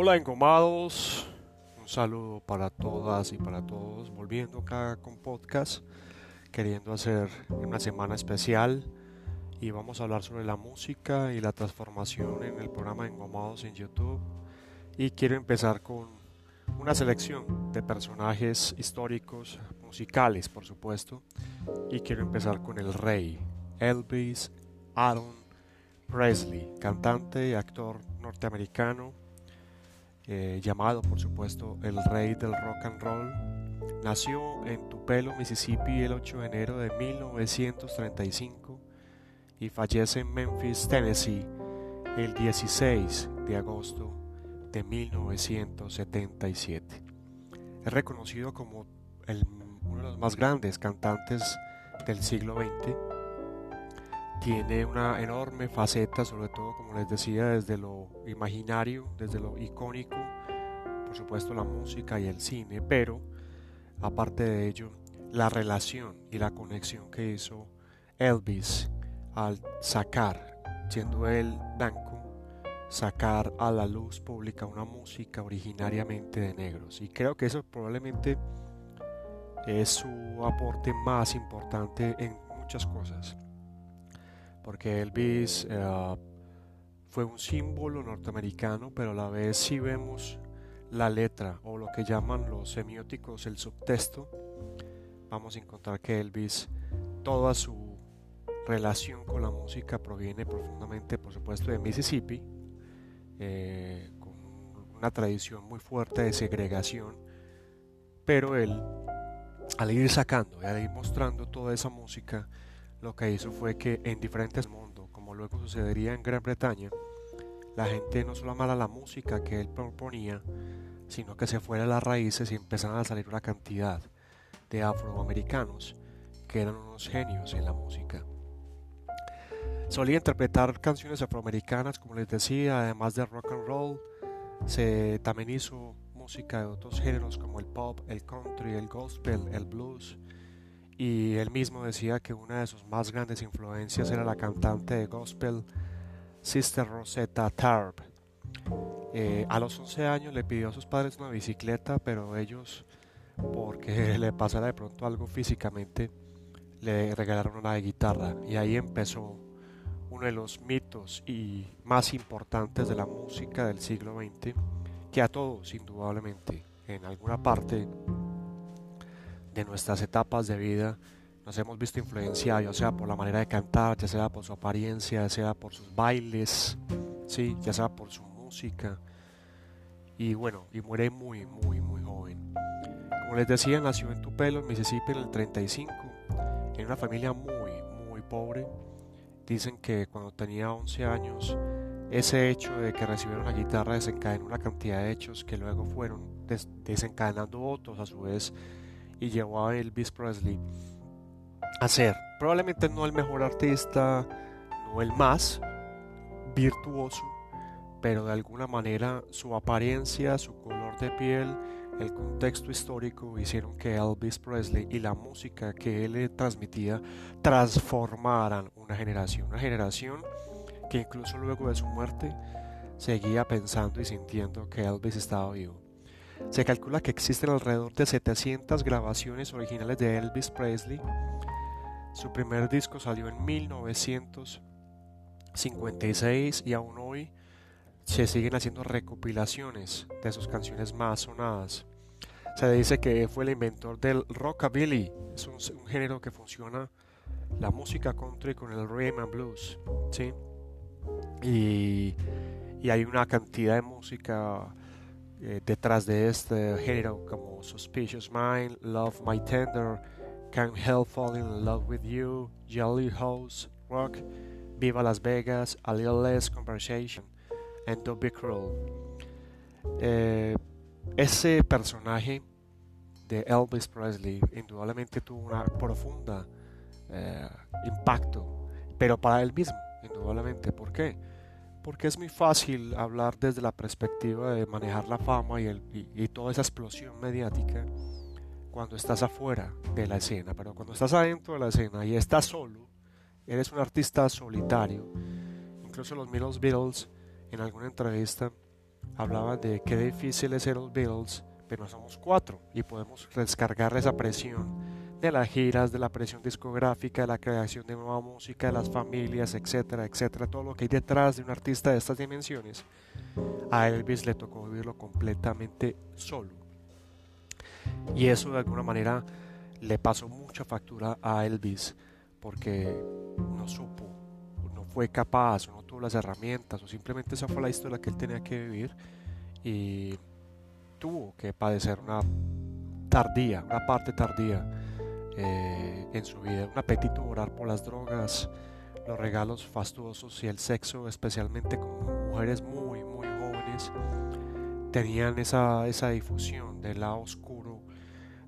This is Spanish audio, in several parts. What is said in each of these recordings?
Hola engomados, un saludo para todas y para todos, volviendo acá con podcast, queriendo hacer una semana especial y vamos a hablar sobre la música y la transformación en el programa Engomados en YouTube. Y quiero empezar con una selección de personajes históricos, musicales por supuesto, y quiero empezar con el rey, Elvis Aaron Presley, cantante y actor norteamericano, eh, llamado por supuesto el rey del rock and roll. Nació en Tupelo, Mississippi el 8 de enero de 1935 y fallece en Memphis, Tennessee el 16 de agosto de 1977. Es reconocido como uno de los más grandes cantantes del siglo XX. Tiene una enorme faceta, sobre todo, como les decía, desde lo imaginario, desde lo icónico, por supuesto la música y el cine, pero aparte de ello, la relación y la conexión que hizo Elvis al sacar, siendo él blanco, sacar a la luz pública una música originariamente de negros. Y creo que eso probablemente es su aporte más importante en muchas cosas. Porque Elvis uh, fue un símbolo norteamericano, pero a la vez si vemos la letra o lo que llaman los semióticos el subtexto, vamos a encontrar que Elvis, toda su relación con la música proviene profundamente, por supuesto, de Mississippi, eh, con una tradición muy fuerte de segregación, pero él, al ir sacando y al ir mostrando toda esa música, lo que hizo fue que en diferentes mundos, como luego sucedería en Gran Bretaña, la gente no solo amara la música que él proponía, sino que se fuera a las raíces y empezaran a salir una cantidad de afroamericanos que eran unos genios en la música. Solía interpretar canciones afroamericanas, como les decía, además de rock and roll. Se también hizo música de otros géneros como el pop, el country, el gospel, el blues. Y él mismo decía que una de sus más grandes influencias era la cantante de gospel Sister Rosetta Tarp. Eh, a los 11 años le pidió a sus padres una bicicleta, pero ellos, porque le pasara de pronto algo físicamente, le regalaron una guitarra. Y ahí empezó uno de los mitos y más importantes de la música del siglo XX, que a todos, indudablemente, en alguna parte de nuestras etapas de vida, nos hemos visto influenciados, ya sea por la manera de cantar, ya sea por su apariencia, ya sea por sus bailes, ¿sí? ya sea por su música. Y bueno, y muere muy, muy, muy joven. Como les decía, nació en Tupelo, Mississippi, en el 35, en una familia muy, muy pobre Dicen que cuando tenía 11 años, ese hecho de que recibieron la guitarra desencadenó una cantidad de hechos que luego fueron desencadenando otros a su vez y llevó a Elvis Presley a ser probablemente no el mejor artista, no el más virtuoso, pero de alguna manera su apariencia, su color de piel, el contexto histórico hicieron que Elvis Presley y la música que él transmitía transformaran una generación, una generación que incluso luego de su muerte seguía pensando y sintiendo que Elvis estaba vivo. Se calcula que existen alrededor de 700 grabaciones originales de Elvis Presley. Su primer disco salió en 1956 y aún hoy se siguen haciendo recopilaciones de sus canciones más sonadas. Se dice que fue el inventor del rockabilly, es un, género que funciona la música country con el rhythm and blues, ¿sí? Y, hay una cantidad de música eh, detrás de este género como Suspicious Mind, Love My Tender, Can't Help Falling in Love with You, Jelly House Rock, Viva Las Vegas, A Little Less Conversation and Don't Be Cruel. Eh, ese personaje de Elvis Presley indudablemente tuvo una profunda eh, impacto, pero para él mismo, indudablemente. ¿Por qué? Porque es muy fácil hablar desde la perspectiva de manejar la fama y, el, y toda esa explosión mediática cuando estás afuera de la escena, pero cuando estás adentro de la escena y estás solo, eres un artista solitario. Incluso los mismos Beatles en alguna entrevista hablaba de qué difícil es ser los Beatles, pero somos cuatro y podemos descargar esa presión de las giras, de la presión discográfica, de la creación de nueva música, de las familias, etcétera, etcétera, todo lo que hay detrás de un artista de estas dimensiones, a Elvis le tocó vivirlo completamente solo. Y eso de alguna manera le pasó mucha factura a Elvis porque no supo, no fue capaz, no tuvo las herramientas o simplemente esa fue la historia que él tenía que vivir y tuvo que padecer una tardía, una parte tardía eh, en su vida. Un apetito orar por las drogas, los regalos fastuosos y el sexo, especialmente con mujeres muy, muy jóvenes, tenían esa, esa difusión del lado oscuro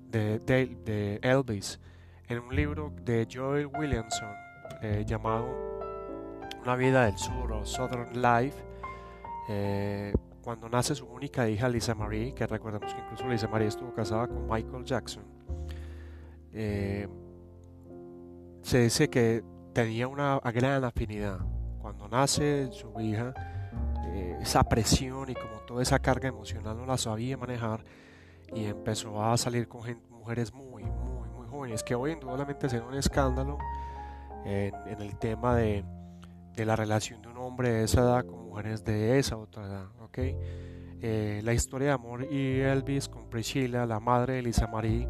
de, de, Elvis. En un libro de Joel Williamson eh, llamado Una vida del sur o Southern Life, eh, cuando nace su única hija Lisa Marie, que recordemos que incluso Lisa Marie estuvo casada con Michael Jackson, eh, se dice que tenía una gran afinidad. Cuando nace su hija, eh, esa presión y como toda esa carga emocional no la sabía manejar y empezó a salir con mujeres muy, muy, muy jóvenes, que hoy indudablemente será un escándalo en, el tema de, de, la relación de un hombre de esa edad con mujeres de esa otra edad. ¿okay? Eh, la historia de amor y Elvis con Priscilla, la madre de Lisa Marie,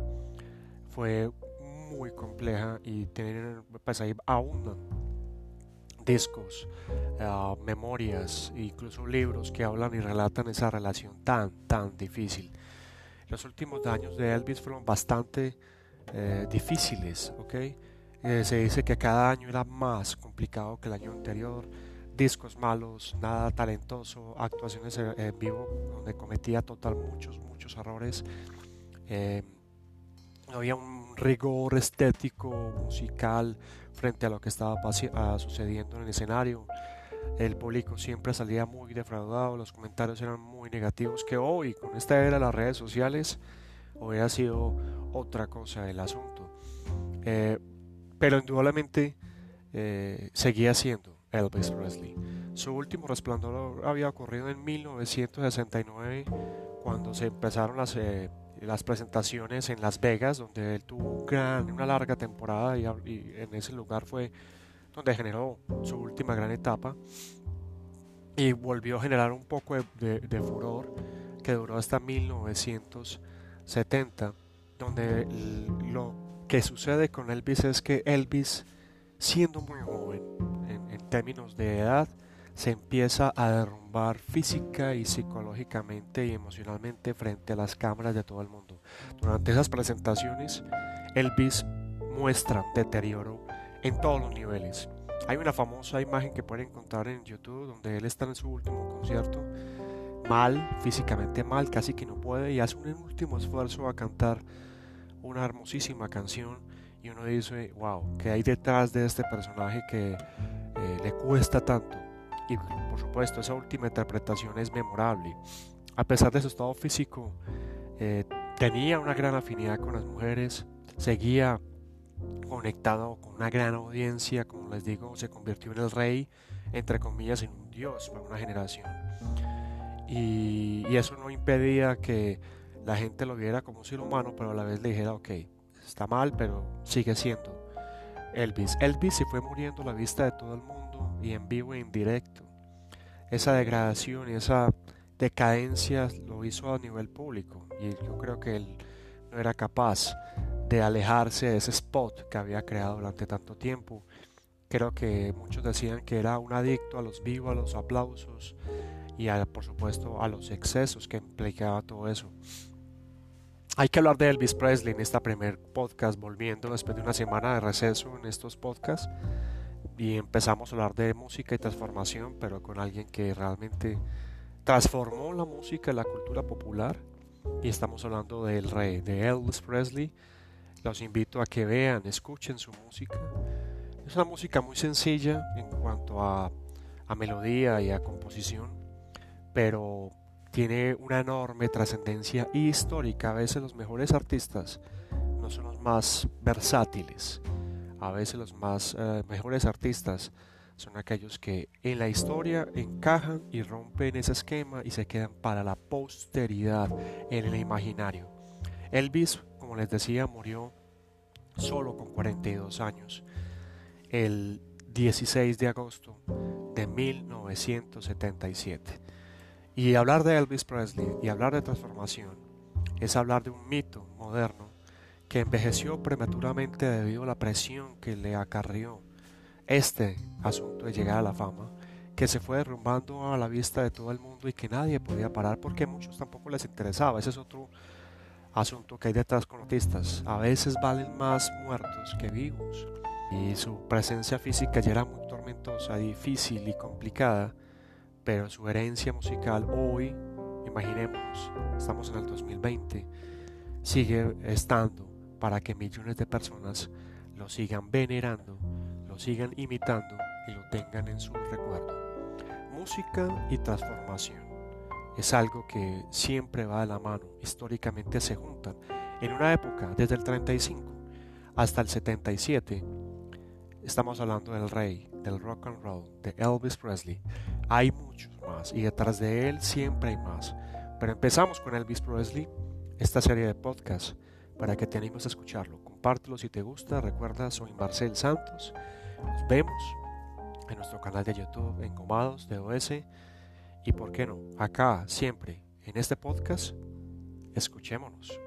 fue muy compleja y tienen, pues ahí aún discos, uh, memorias, incluso libros que hablan y relatan esa relación tan, tan difícil. Los últimos años de Elvis fueron bastante eh, difíciles, ¿ok? Eh, se dice que cada año era más complicado que el año anterior, discos malos, nada talentoso, actuaciones en vivo donde cometía total muchos, muchos errores. Eh, había un rigor estético, musical, frente a lo que estaba sucediendo en el escenario. El público siempre salía muy defraudado, los comentarios eran muy negativos, que hoy, con esta era de las redes sociales, hubiera sido otra cosa el asunto. Eh, pero indudablemente eh, seguía siendo Elvis Presley. Su último resplandor había ocurrido en 1969, cuando se empezaron las... Eh, las presentaciones en Las Vegas, donde él tuvo una larga temporada y, en ese lugar fue donde generó su última gran etapa y volvió a generar un poco de, furor que duró hasta 1970, donde lo que sucede con Elvis es que Elvis, siendo muy joven en, en términos de edad, se empieza a derrumbar física y psicológicamente y emocionalmente frente a las cámaras de todo el mundo. Durante esas presentaciones, Elvis muestra deterioro en todos los niveles. Hay una famosa imagen que pueden encontrar en YouTube donde él está en su último concierto, mal, físicamente mal, casi que no puede, y hace un último esfuerzo a cantar una hermosísima canción y uno dice, wow, ¿qué hay detrás de este personaje que eh, le cuesta tanto? Por supuesto esa última interpretación es memorable. A pesar de su estado físico, eh, tenía una gran afinidad con las mujeres, seguía conectado con una gran audiencia, como les digo, se convirtió en el rey, entre comillas, en un dios para una generación. Y, y eso no impedía que la gente lo viera como un ser humano, pero a la vez le dijera, ok, está mal, pero sigue siendo Elvis. Elvis se fue muriendo a la vista de todo el mundo y en vivo e en directo. Esa degradación y esa decadencia lo hizo a nivel público y yo creo que él no era capaz de alejarse de ese spot que había creado durante tanto tiempo. Creo que muchos decían que era un adicto a los vivos, a los aplausos y por supuesto a los excesos que implicaba todo eso. Hay que hablar de Elvis Presley en esta primer podcast, volviendo después de una semana de receso en estos podcasts y empezamos a hablar de música y transformación, pero con alguien que realmente transformó la música y la cultura popular. Y estamos hablando del rey, de Elvis Presley. Los invito a que vean, escuchen su música. Es una música muy sencilla en cuanto a, a melodía y a composición, pero tiene una enorme trascendencia histórica. A veces los mejores artistas no son los más versátiles a veces los más eh, mejores artistas son aquellos que en la historia encajan y rompen ese esquema y se quedan para la posteridad en el imaginario. Elvis, como les decía, murió solo con 42 años el 16 de agosto de 1977. Y hablar de Elvis Presley y hablar de transformación es hablar de un mito moderno que envejeció prematuramente debido a la presión que le acarrió este asunto de llegar a la fama, que se fue derrumbando a la vista de todo el mundo y que nadie podía parar porque a muchos tampoco les interesaba. Ese es otro asunto que hay detrás con artistas. A veces valen más muertos que vivos. Y su presencia física ya era muy tormentosa, difícil y complicada, pero su herencia musical hoy, imaginemos, estamos en el 2020, sigue estando para que millones de personas lo sigan venerando, lo sigan imitando y lo tengan en su recuerdo. Música y transformación es algo que siempre va de la mano, históricamente se juntan. En una época, desde el 35 hasta el 77, estamos hablando del rey, del rock and roll, de Elvis Presley. Hay muchos más y detrás de él siempre hay más. Pero empezamos con Elvis Presley, esta serie de podcasts, para que te animes a escucharlo. Compártelo si te gusta. Recuerda, soy Marcel Santos. Nos vemos en nuestro canal de YouTube, Engomados de OS. Y por qué no, acá, siempre, en este podcast, escuchémonos.